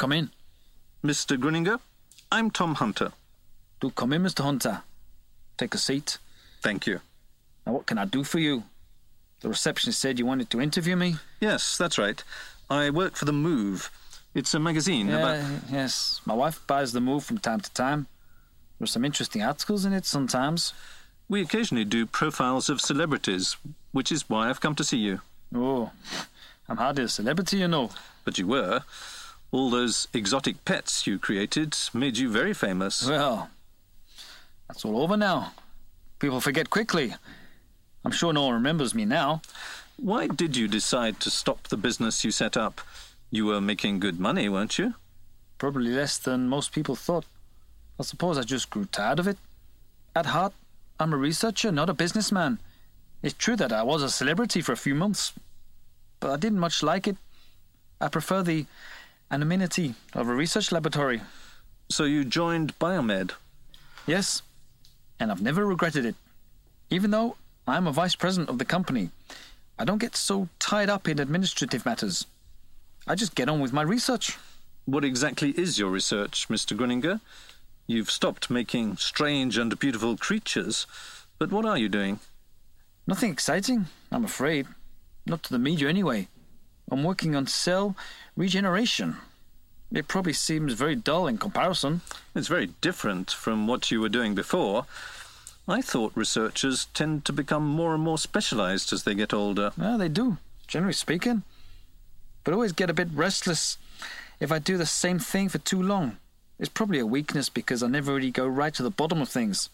Come in. Mr. Gruninger, I'm Tom Hunter. Do come in, Mr. Hunter. Take a seat. Thank you. Now, what can I do for you? The receptionist said you wanted to interview me. Yes, that's right. I work for The Move. It's a magazine Yeah, about. yes. My wife buys the move from time to time. There's some interesting articles in it sometimes. We occasionally do profiles of celebrities, which is why I've come to see you. Oh, I'm hardly a celebrity, you know. But you were. All those exotic pets you created made you very famous. Well, that's all over now. People forget quickly. I'm sure no one remembers me now. Why did you decide to stop the business you set up? You were making good money, weren't you? Probably less than most people thought. I suppose I just grew tired of it. At heart, I'm a researcher, not a businessman. It's true that I was a celebrity for a few months, but I didn't much like it. I prefer the anonymity of a research laboratory. So you joined Biomed. Yes, and I've never regretted it. Even though I'm a vice president of the company, I don't get so tied up in administrative matters. I just get on with my research. What exactly is your research, Mr. Gruninger? You've stopped making strange and beautiful creatures, but what are you doing? Nothing exciting, I'm afraid. Not to the media, anyway. I'm working on cell regeneration. It probably seems very dull in comparison. It's very different from what you were doing before. I thought researchers tend to become more and more specialized as they get older. Well, they do, generally speaking. But I always get a bit restless if I do the same thing for too long. It's probably a weakness because I never really go right to the bottom of things.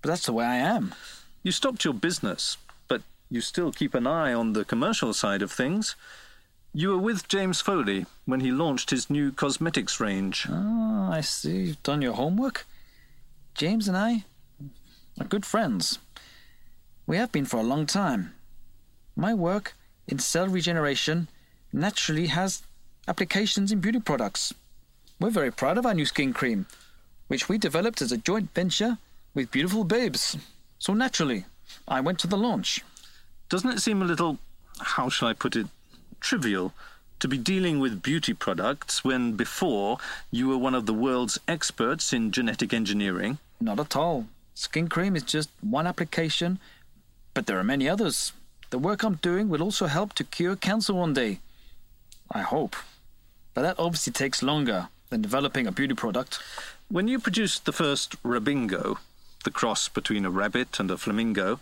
But that's the way I am. You stopped your business, but you still keep an eye on the commercial side of things. You were with James Foley when he launched his new cosmetics range. Ah, I see you've done your homework. James and I are good friends. We have been for a long time. My work in cell regeneration naturally has applications in beauty products. We're very proud of our new skin cream, which we developed as a joint venture with Beautiful Babes. So naturally, I went to the launch. Doesn't it seem a little, how shall I put it, trivial to be dealing with beauty products when before you were one of the world's experts in genetic engineering? Not at all. Skin cream is just one application, but there are many others. The work I'm doing will also help to cure cancer one day. I hope. But that obviously takes longer than developing a beauty product. When you produced the first Rabingo, the cross between a rabbit and a flamingo,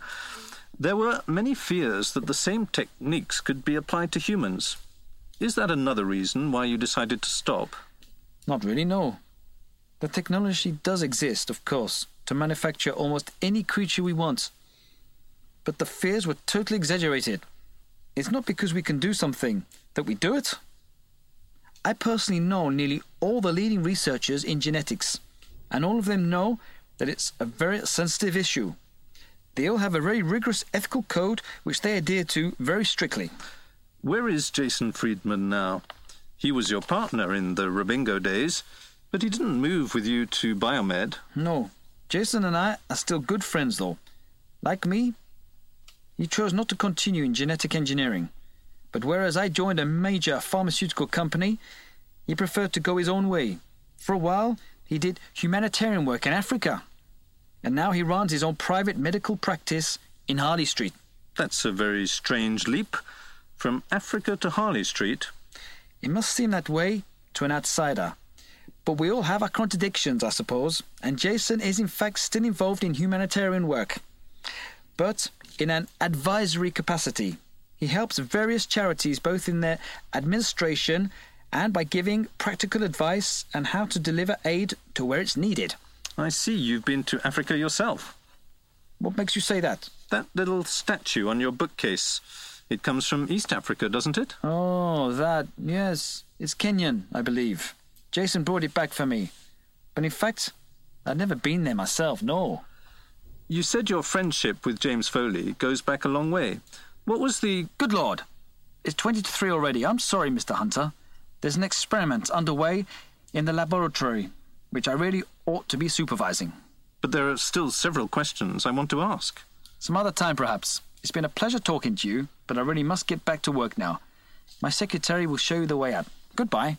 there were many fears that the same techniques could be applied to humans. Is that another reason why you decided to stop? Not really, no. The technology does exist, of course, to manufacture almost any creature we want. But the fears were totally exaggerated. It's not because we can do something that we do it. I personally know nearly all the leading researchers in genetics, and all of them know that it's a very sensitive issue. They all have a very rigorous ethical code which they adhere to very strictly. Where is Jason Friedman now? He was your partner in the Rabingo days, but he didn't move with you to Biomed. No, Jason and I are still good friends, though. Like me, he chose not to continue in genetic engineering. But whereas I joined a major pharmaceutical company, he preferred to go his own way. For a while, he did humanitarian work in Africa. And now he runs his own private medical practice in Harley Street. That's a very strange leap. From Africa to Harley Street. It must seem that way to an outsider. But we all have our contradictions, I suppose, and Jason is in fact still involved in humanitarian work. But in an advisory capacity. He helps various charities both in their administration and by giving practical advice on how to deliver aid to where it's needed. I see you've been to Africa yourself. What makes you say that? That little statue on your bookcase. It comes from East Africa, doesn't it? Oh, that, yes. It's Kenyan, I believe. Jason brought it back for me. But in fact, I'd never been there myself, no. You said your friendship with James Foley goes back a long way. What was the. Good Lord. It's 20 to 3 already. I'm sorry, Mr. Hunter. There's an experiment underway in the laboratory, which I really ought to be supervising. But there are still several questions I want to ask. Some other time, perhaps. It's been a pleasure talking to you, but I really must get back to work now. My secretary will show you the way out. Goodbye.